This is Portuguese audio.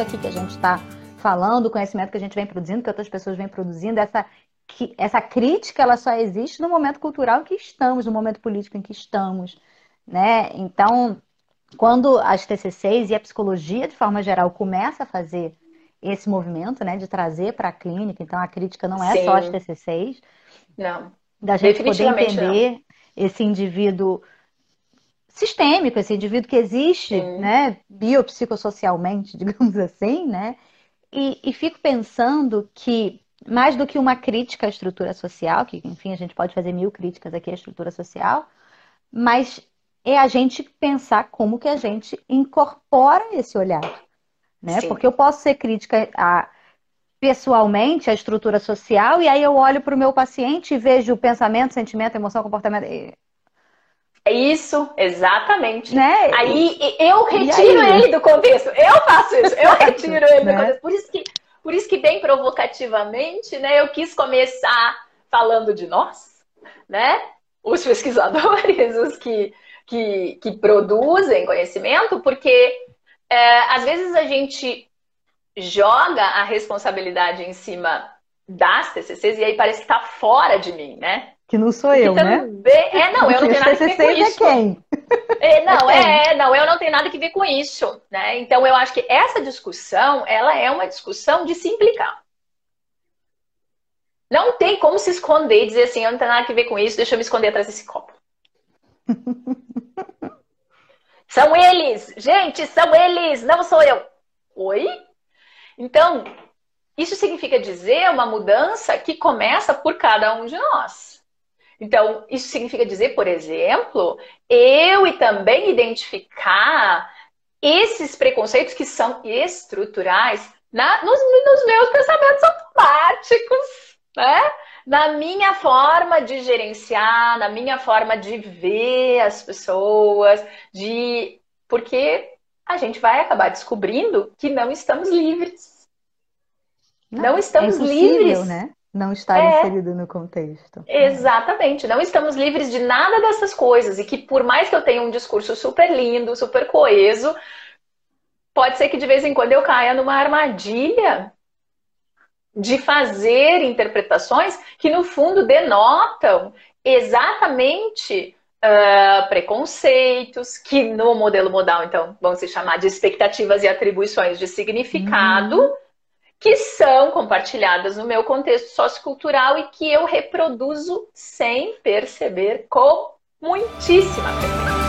isso aqui que a gente está falando, o conhecimento que a gente vem produzindo, que outras pessoas vêm produzindo, essa, que, essa crítica ela só existe no momento cultural em que estamos, no momento político em que estamos. Né? Então, quando as TCCs e a psicologia, de forma geral, começa a fazer esse movimento né, de trazer para a clínica, então a crítica não é Sim. só as TCCs, não. da gente poder entender não. esse indivíduo sistêmico, esse indivíduo que existe, Sim. né, biopsicossocialmente, digamos assim, né, e, e fico pensando que mais do que uma crítica à estrutura social, que enfim a gente pode fazer mil críticas aqui à estrutura social, mas é a gente pensar como que a gente incorpora esse olhar, né? Sim. Porque eu posso ser crítica a, pessoalmente à estrutura social e aí eu olho para o meu paciente e vejo o pensamento, sentimento, emoção, comportamento. É isso, exatamente. Né? Aí eu retiro ele do contexto. Eu faço isso, eu retiro ele né? do contexto. Por isso que, por isso que bem provocativamente, né, eu quis começar falando de nós, né? Os pesquisadores, os que que, que produzem conhecimento, porque é, às vezes a gente joga a responsabilidade em cima das TCCs e aí parece que está fora de mim, né? Que não sou eu, né? É, não, eu não tenho nada a ver com isso. É quem? É, não, é, é, não, eu não tenho nada a ver com isso, né? Então eu acho que essa discussão, ela é uma discussão de se implicar. Não tem como se esconder e dizer assim, eu não tenho nada a ver com isso, deixa eu me esconder atrás desse copo. São eles! Gente, são eles! Não sou eu! Oi? Então, isso significa dizer uma mudança que começa por cada um de nós. Então, isso significa dizer, por exemplo, eu e também identificar esses preconceitos que são estruturais na, nos, nos meus pensamentos automáticos, né? na minha forma de gerenciar, na minha forma de ver as pessoas, de porque a gente vai acabar descobrindo que não estamos livres. Não, não estamos é livres, né? Não estar é, inserido no contexto. Exatamente, não estamos livres de nada dessas coisas e que por mais que eu tenha um discurso super lindo, super coeso, pode ser que de vez em quando eu caia numa armadilha de fazer interpretações que, no fundo, denotam exatamente uh, preconceitos, que no modelo modal, então, vão se chamar de expectativas e atribuições de significado, uhum. Que são compartilhadas no meu contexto sociocultural e que eu reproduzo sem perceber com muitíssima frequência.